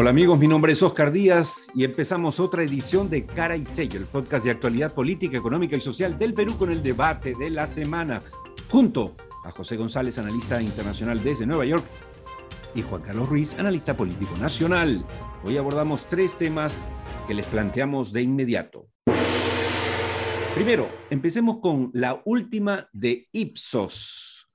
Hola amigos, mi nombre es Oscar Díaz y empezamos otra edición de Cara y Sello, el podcast de actualidad política, económica y social del Perú con el debate de la semana, junto a José González, analista internacional desde Nueva York, y Juan Carlos Ruiz, analista político nacional. Hoy abordamos tres temas que les planteamos de inmediato. Primero, empecemos con la última de Ipsos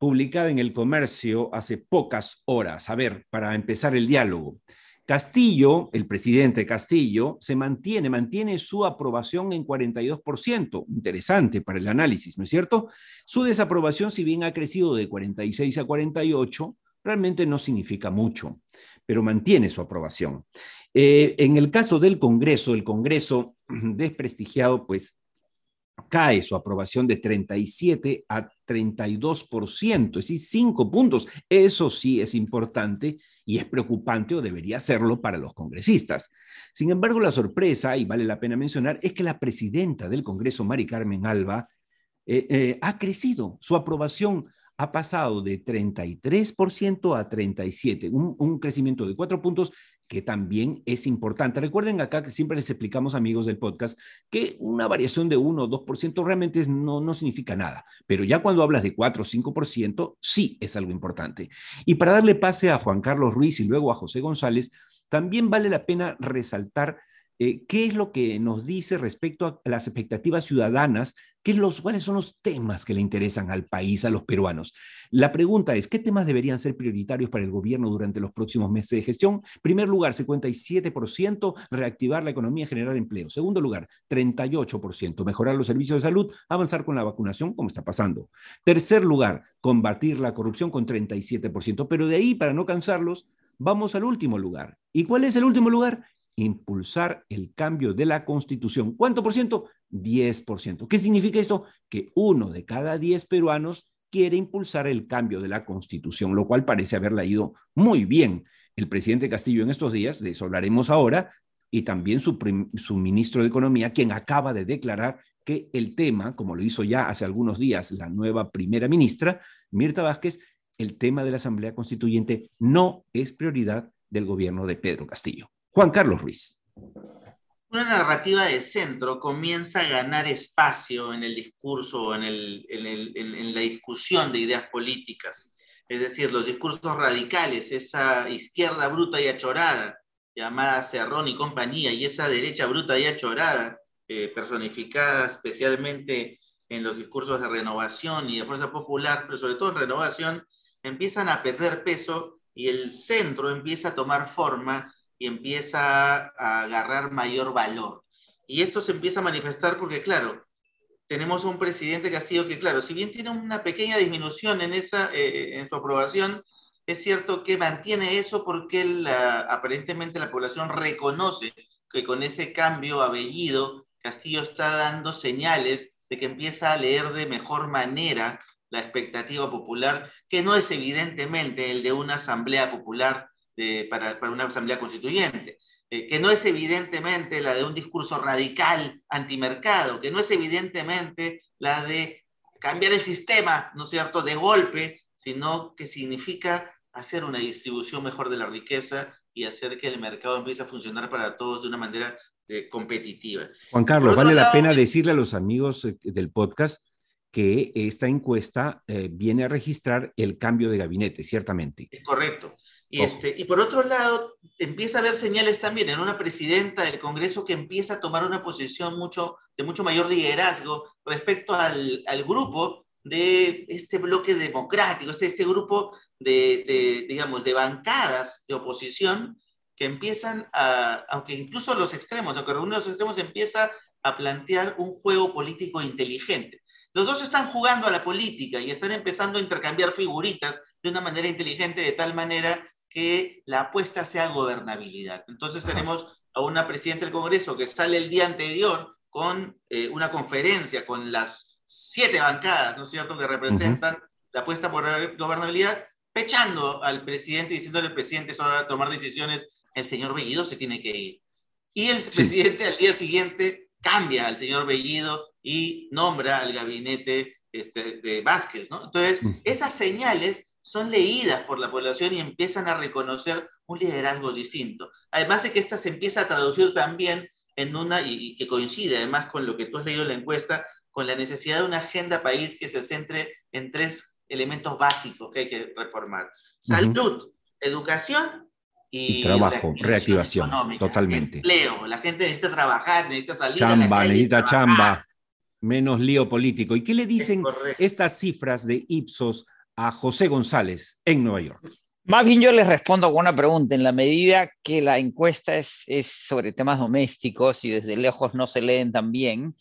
publicada en el comercio hace pocas horas. A ver, para empezar el diálogo. Castillo, el presidente Castillo, se mantiene, mantiene su aprobación en 42%. Interesante para el análisis, ¿no es cierto? Su desaprobación, si bien ha crecido de 46 a 48, realmente no significa mucho, pero mantiene su aprobación. Eh, en el caso del Congreso, el Congreso desprestigiado, pues cae su aprobación de 37 a 32%, es decir, cinco puntos. Eso sí es importante y es preocupante o debería serlo para los congresistas. Sin embargo, la sorpresa, y vale la pena mencionar, es que la presidenta del Congreso, Mari Carmen Alba, eh, eh, ha crecido. Su aprobación ha pasado de 33% a 37%, un, un crecimiento de cuatro puntos que también es importante. Recuerden acá que siempre les explicamos, amigos del podcast, que una variación de 1 o 2% realmente no, no significa nada, pero ya cuando hablas de 4 o 5%, sí es algo importante. Y para darle pase a Juan Carlos Ruiz y luego a José González, también vale la pena resaltar eh, qué es lo que nos dice respecto a las expectativas ciudadanas, qué los, cuáles son los temas que le interesan al país, a los peruanos. La pregunta es, ¿qué temas deberían ser prioritarios para el gobierno durante los próximos meses de gestión? En primer lugar, 57%, reactivar la economía, generar empleo. Segundo lugar, 38%, mejorar los servicios de salud, avanzar con la vacunación, como está pasando. Tercer lugar, combatir la corrupción con 37%. Pero de ahí, para no cansarlos, vamos al último lugar. ¿Y cuál es el último lugar? Impulsar el cambio de la constitución. ¿Cuánto por ciento? 10%. ¿Qué significa eso? Que uno de cada 10 peruanos quiere impulsar el cambio de la constitución, lo cual parece haberla ido muy bien el presidente Castillo en estos días, de eso hablaremos ahora, y también su, su ministro de Economía, quien acaba de declarar que el tema, como lo hizo ya hace algunos días la nueva primera ministra, Mirta Vázquez, el tema de la Asamblea Constituyente no es prioridad del gobierno de Pedro Castillo. Juan Carlos Ruiz. Una narrativa de centro comienza a ganar espacio en el discurso, en, en, la discusión de ideas políticas. Es decir, los discursos radicales, esa izquierda bruta y achorada, llamada Cerrón y compañía, y esa derecha bruta y achorada, eh, personificada especialmente en los discursos de renovación y de fuerza popular, pero sobre todo en renovación, empiezan a perder peso y el centro empieza a tomar forma y empieza a agarrar mayor valor. Y esto se empieza a manifestar porque, claro, tenemos un presidente Castillo que, claro, si bien tiene una pequeña disminución en, esa, eh, en su aprobación, es cierto que mantiene eso porque la, aparentemente la población reconoce que con ese cambio abellido, Castillo está dando señales de que empieza a leer de mejor manera la expectativa popular, que no es evidentemente el de una asamblea popular para, una asamblea constituyente, eh, que no es evidentemente la de un discurso radical antimercado, que no es evidentemente la de cambiar el sistema, ¿no es cierto?, de golpe, sino que significa hacer una distribución mejor de la riqueza y hacer que el mercado empiece a funcionar para todos de una manera eh, competitiva. Juan Carlos, vale la pena decirle a los amigos eh, del podcast que esta encuesta viene a registrar el cambio de gabinete, ciertamente. Es correcto. Y, este, y por otro lado, empieza a haber señales también en una presidenta del Congreso que empieza a tomar una posición mucho, de mucho mayor liderazgo respecto al, al grupo de este bloque democrático, este, este grupo de, de, digamos, de bancadas de oposición que empiezan a, aunque incluso los extremos, aunque uno de los extremos empieza a plantear un juego político inteligente. Los dos están jugando a la política y están empezando a intercambiar figuritas de una manera inteligente, de tal manera que la apuesta sea gobernabilidad. Entonces tenemos a una presidenta del Congreso que sale el día anterior con eh, una conferencia con las siete bancadas, ¿no es cierto?, que representan la apuesta por gobernabilidad, pechando al presidente, diciéndole al presidente sobre tomar decisiones, el señor Bellido se tiene que ir. Y el presidente al día siguiente cambia al señor Bellido y nombra al gabinete este, de Vázquez, ¿no? Entonces, esas señales son leídas por la población y empiezan a reconocer un liderazgo distinto. Además de que esta se empieza a traducir también en una, y, que coincide además con lo que tú has leído en la encuesta, con la necesidad de una agenda país que se centre en tres elementos básicos que hay que reformar. Salud, educación y, trabajo, reactivación, totalmente. Empleo, la gente necesita trabajar, necesita salir. Chamba, necesita chamba, menos lío político. ¿Y qué le dicen estas cifras de Ipsos a José González en Nueva York? Más bien yo les respondo con una pregunta. En la medida que la encuesta es, es sobre temas domésticos y desde lejos no se leen tan bien,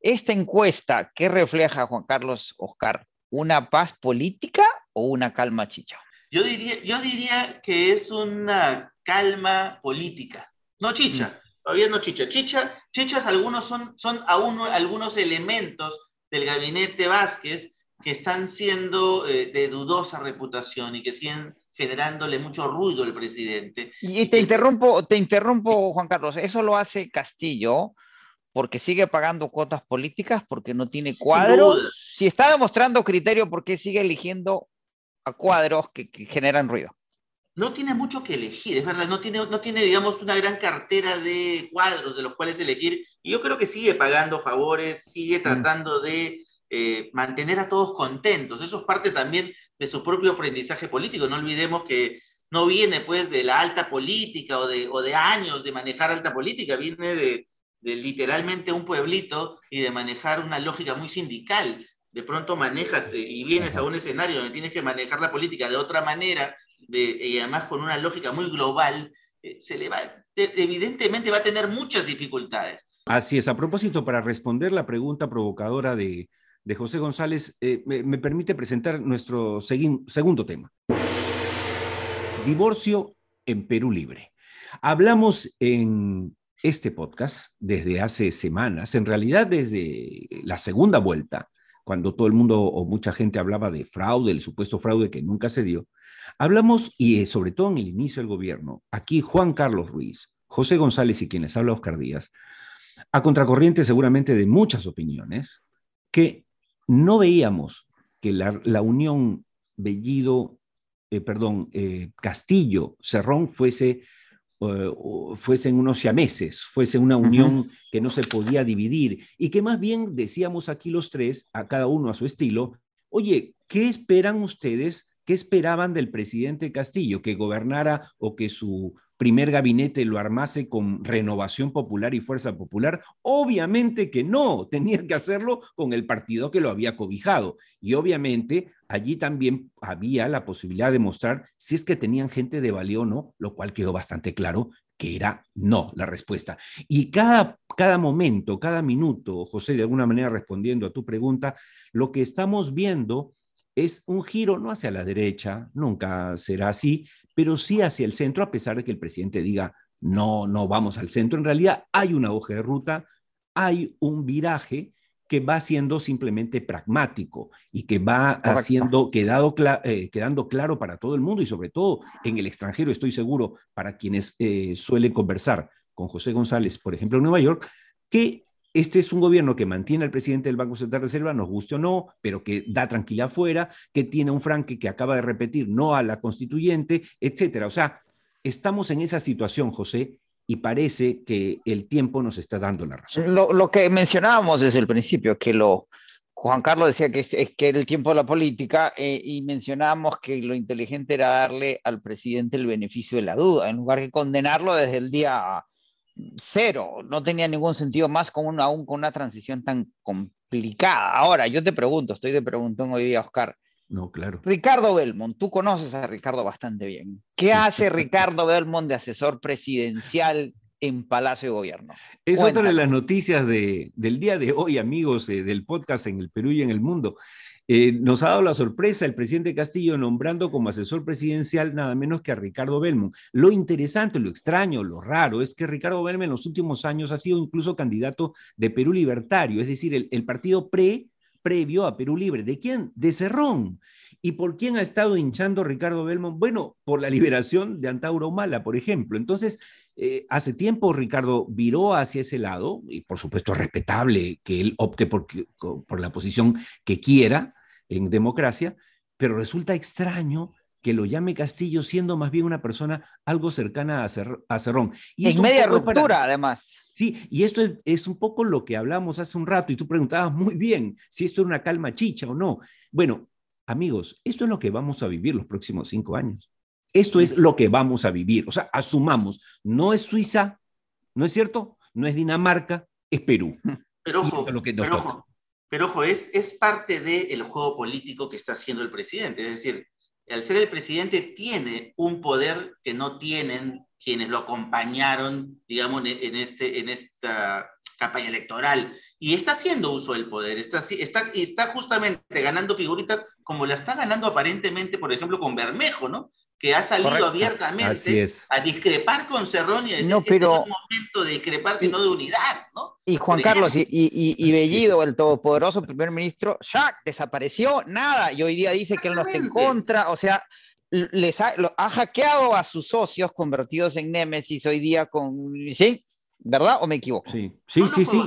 esta encuesta, ¿qué refleja, Juan Carlos Oscar? ¿Una paz política o una calma chicha? Yo diría, yo diría que es una calma política, no chicha, mm. Todavía no chicha. Chicha, chichas algunos son, son aún algunos elementos del gabinete Vázquez que están siendo eh, de dudosa reputación y que siguen generándole mucho ruido al presidente. Y te interrumpo, te interrumpo, Juan Carlos, eso lo hace Castillo porque sigue pagando cuotas políticas, porque no tiene cuadros. Si está demostrando criterio, ¿por qué sigue eligiendo a cuadros que, generan ruido? No tiene mucho que elegir, es verdad, no tiene, no tiene, digamos, una gran cartera de cuadros de los cuales elegir. Y yo creo que sigue pagando favores, sigue mm. tratando de eh, mantener a todos contentos. Eso es parte también de su propio aprendizaje político. No olvidemos que no viene pues de la alta política o de, o de años de manejar alta política, viene de, de literalmente un pueblito y de manejar una lógica muy sindical. De pronto manejas eh, y vienes a un escenario donde tienes que manejar la política de otra manera y además con una lógica muy global, eh, se le evidentemente va a tener muchas dificultades. Así es. A propósito, para responder la pregunta provocadora de, de José González, eh, me, permite presentar nuestro segundo tema. Divorcio en Perú Libre. Hablamos en este podcast desde hace semanas, en realidad desde la segunda vuelta, cuando todo el mundo o mucha gente hablaba de fraude, el supuesto fraude que nunca se dio. Hablamos, y eh, sobre todo en el inicio del gobierno, aquí Juan Carlos Ruiz, José González y quienes habla Oscar Díaz, a contracorriente seguramente de muchas opiniones, que no veíamos que la, unión Bellido, eh, perdón, eh, Castillo, Cerrón fuese, eh, fuesen unos siameses, fuese una unión que no se podía dividir y que más bien decíamos aquí los tres, a cada uno a su estilo, oye, ¿qué esperan ustedes? ¿Qué esperaban del presidente Castillo? ¿Que gobernara o que su primer gabinete lo armase con renovación popular y fuerza popular? Obviamente que no, tenía que hacerlo con el partido que lo había cobijado. Y obviamente allí también había la posibilidad de mostrar si es que tenían gente de valía o no, lo cual quedó bastante claro que era no la respuesta. Y cada, cada momento, cada minuto, José, de alguna manera respondiendo a tu pregunta, lo que estamos viendo es un giro no hacia la derecha, nunca será así, pero sí hacia el centro, a pesar de que el presidente diga, no, no vamos al centro. En realidad hay una hoja de ruta, hay un viraje que va siendo simplemente pragmático y que va haciendo, quedado eh, quedando claro para todo el mundo y sobre todo en el extranjero, estoy seguro, para quienes eh, suelen conversar con José González, por ejemplo, en Nueva York, que este es un gobierno que mantiene al presidente del Banco Central de Reserva, nos guste o no, pero que da tranquilidad afuera, que tiene un franque que acaba de repetir no a la constituyente, etcétera. O sea, estamos en esa situación, José, y parece que el tiempo nos está dando la razón. Lo, que mencionábamos desde el principio, que lo, Juan Carlos decía que es, que era el tiempo de la política eh, y mencionábamos que lo inteligente era darle al presidente el beneficio de la duda, en lugar de condenarlo desde el día cero, no tenía ningún sentido más con aún con una transición tan complicada. Ahora, yo te pregunto, estoy de preguntón hoy día, Oscar. No, claro. Ricardo Belmont, tú conoces a Ricardo bastante bien. ¿Qué hace Ricardo Belmont de asesor presidencial en Palacio de Gobierno? Es otra de las noticias de, del día de hoy, amigos, eh, del podcast en el Perú y en el mundo. Eh, nos ha dado la sorpresa el presidente Castillo nombrando como asesor presidencial nada menos que a Ricardo Belmont. Lo interesante, lo extraño, lo raro es que Ricardo Belmont en los últimos años ha sido incluso candidato de Perú Libertario, es decir, el, partido pre previo a Perú Libre. ¿De quién? De Cerrón. ¿Y por quién ha estado hinchando Ricardo Belmont? Bueno, por la liberación de Antauro Mala, por ejemplo. Entonces, eh, hace tiempo Ricardo viró hacia ese lado, y por supuesto es respetable que él opte por, por la posición que quiera en democracia, pero resulta extraño que lo llame Castillo siendo más bien una persona algo cercana a, Cerrón. Y en media ruptura, además. Sí, y esto es, un poco lo que hablamos hace un rato y tú preguntabas muy bien si esto es una calma chicha o no. Bueno, amigos, esto es lo que vamos a vivir los próximos cinco años. Esto es lo que vamos a vivir. O sea, asumamos, no es Suiza, ¿no es cierto? No es Dinamarca, es Perú. Pero ojo, pero, ojo es, es parte del juego político que está haciendo el presidente. Es decir, al ser el presidente tiene un poder que no tienen quienes lo acompañaron, digamos, en, este, en esta campaña electoral. Y está haciendo uso del poder, está, está, está justamente ganando figuritas como la está ganando aparentemente, por ejemplo, con Bermejo, ¿no? que ha salido abiertamente a discrepar con Cerrón y a decir no, pero, este es un momento de discrepar, sino de unidad, ¿no? Y Juan Carlos y, y, Bellido, el todopoderoso primer ministro, ya desapareció, nada, y hoy día dice que él no está en contra, o sea, les ha, ha hackeado a sus socios convertidos en Némesis hoy día con, ¿sí? ¿Verdad o me equivoco? Sí, sí, sí, sí.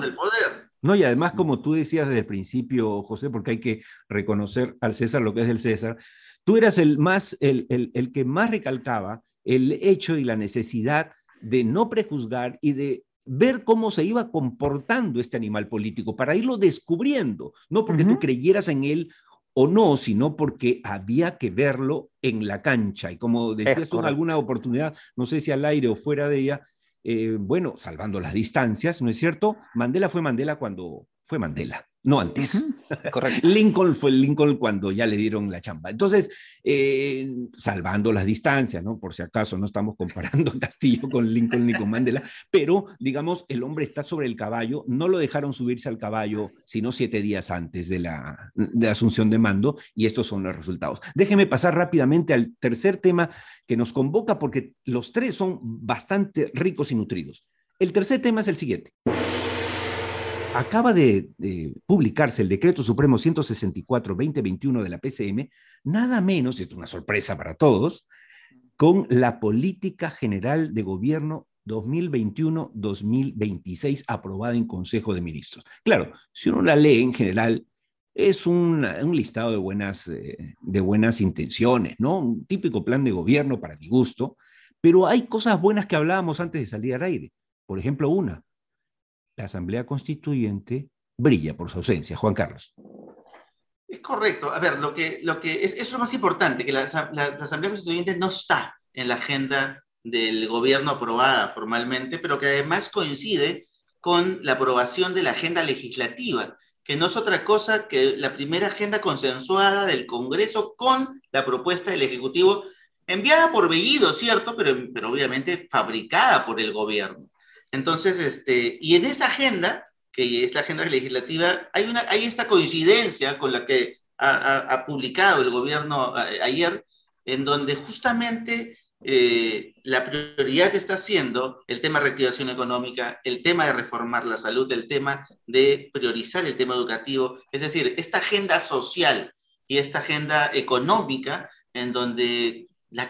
No, y además, como tú decías desde el principio, José, porque hay que reconocer al César lo que es del César, tú eras el, más, el, el, que más recalcaba el hecho y la necesidad de no prejuzgar y de ver cómo se iba comportando este animal político para irlo descubriendo, no porque tú creyeras en él o no, sino porque había que verlo en la cancha. Y como decías tú en alguna oportunidad, no sé si al aire o fuera de ella, eh, bueno, salvando las distancias, ¿no es cierto? Mandela fue Mandela cuando fue Mandela no antes. Lincoln fue Lincoln cuando ya le dieron la chamba. Entonces, eh, salvando las distancias, ¿no? Por si acaso no estamos comparando Castillo con Lincoln ni con Mandela, pero digamos, el hombre está sobre el caballo, no lo dejaron subirse al caballo sino siete días antes de la, de asunción de mando y estos son los resultados. Déjeme pasar rápidamente al tercer tema que nos convoca porque los tres son bastante ricos y nutridos. El tercer tema es el siguiente acaba de, publicarse el decreto supremo 164-2021 de la PCM, nada menos, es una sorpresa para todos, con la política general de gobierno 2021-2026 aprobada en Consejo de Ministros. Claro, si uno la lee en general, es un, listado de buenas, eh, de buenas intenciones, ¿no? Un típico plan de gobierno para mi gusto, pero hay cosas buenas que hablábamos antes de salir al aire. Por ejemplo, una, la Asamblea Constituyente brilla por su ausencia. Juan Carlos. Es correcto. A ver, lo que, lo que es, lo más importante, que la, Asamblea Constituyente no está en la agenda del gobierno aprobada formalmente, pero que además coincide con la aprobación de la agenda legislativa, que no es otra cosa que la primera agenda consensuada del Congreso con la propuesta del Ejecutivo, enviada por Bellido, ¿cierto? Pero, pero obviamente fabricada por el gobierno. Entonces, este, y en esa agenda, que es la agenda legislativa, hay, una, hay esta coincidencia con la que ha, publicado el gobierno ayer, en donde justamente eh, la prioridad está siendo el tema de reactivación económica, el tema de reformar la salud, el tema de priorizar el tema educativo, es decir, esta agenda social y esta agenda económica en donde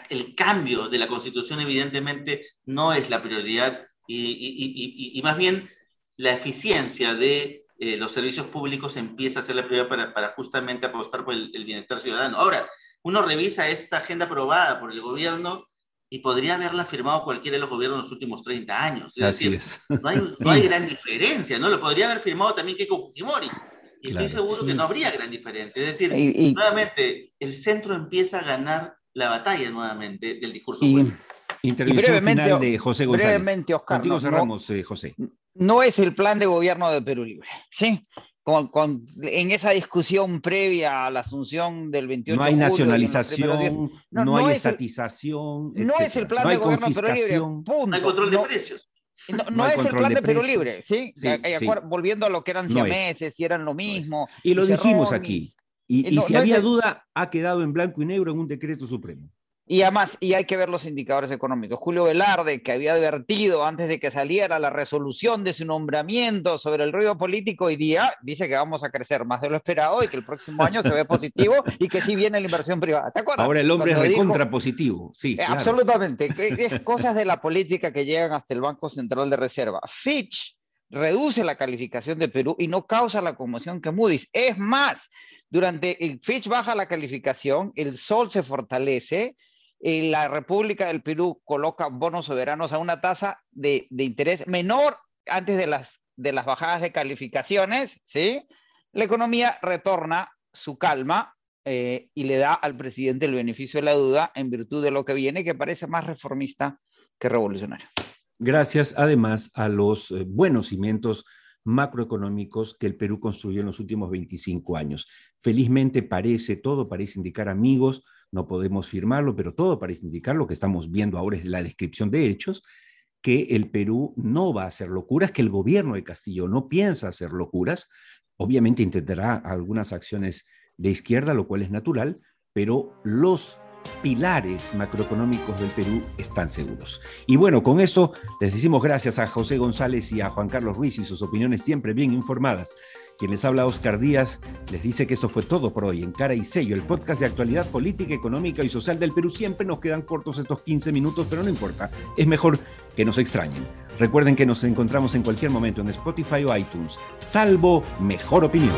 el cambio de la constitución evidentemente no es la prioridad, y, más bien la eficiencia de eh, los servicios públicos empieza a ser la prioridad para, justamente apostar por el, bienestar ciudadano. Ahora, uno revisa esta agenda aprobada por el gobierno y podría haberla firmado cualquiera de los gobiernos en los últimos 30 años. Es decir, No, hay, gran diferencia, ¿no? Lo podría haber firmado también Keiko Fujimori. Y estoy seguro que no habría gran diferencia. Es decir, nuevamente, el centro empieza a ganar la batalla nuevamente del discurso político. Intervención final de José González. Brevemente, Oscar. Contigo cerramos, eh, José. No es el plan de gobierno de Perú Libre, ¿sí? Con, en esa discusión previa a la asunción del 28 No hay nacionalización, no, hay estatización. no es el plan de gobierno de Perú Libre. No hay control de precios. No, es el plan de, Perú Libre, ¿sí? Volviendo a lo que eran meses y eran lo mismo. Y lo dijimos aquí. Y, si había duda, ha quedado en blanco y negro en un decreto supremo. Y además, y hay que ver los indicadores económicos. Julio Velarde, que había advertido antes de que saliera la resolución de su nombramiento sobre el ruido político, hoy día dice que vamos a crecer más de lo esperado y que el próximo año se ve positivo y que sí viene la inversión privada. ¿Te acuerdas? Ahora el hombre es recontra positivo, sí. Eh, absolutamente. Es cosas de la política que llegan hasta el Banco Central de Reserva. Fitch reduce la calificación de Perú y no causa la conmoción que Moody's. Es más, durante el Fitch baja la calificación, el sol se fortalece, y la República del Perú coloca bonos soberanos a una tasa de, interés menor antes de las, de las bajadas de calificaciones, ¿sí? La economía retorna su calma eh, y le da al presidente el beneficio de la duda en virtud de lo que viene, que parece más reformista que revolucionario. Gracias además a los eh, buenos cimientos macroeconómicos que el Perú construyó en los últimos 25 años. Felizmente parece, todo parece indicar amigos, no podemos firmarlo, pero todo parece indicar lo que estamos viendo ahora es la descripción de hechos, que el Perú no va a hacer locuras, que el gobierno de Castillo no piensa hacer locuras, obviamente intentará algunas acciones de izquierda, lo cual es natural, pero los pilares macroeconómicos del Perú están seguros. Y bueno, con esto les decimos gracias a José González y a Juan Carlos Ruiz y sus opiniones siempre bien informadas. Quien les habla Oscar Díaz les dice que esto fue todo por hoy en Cara y Sello, el podcast de actualidad política, económica y social del Perú. Siempre nos quedan cortos estos 15 minutos, pero no importa, es mejor que nos extrañen. Recuerden que nos encontramos en cualquier momento en Spotify o iTunes, salvo mejor opinión.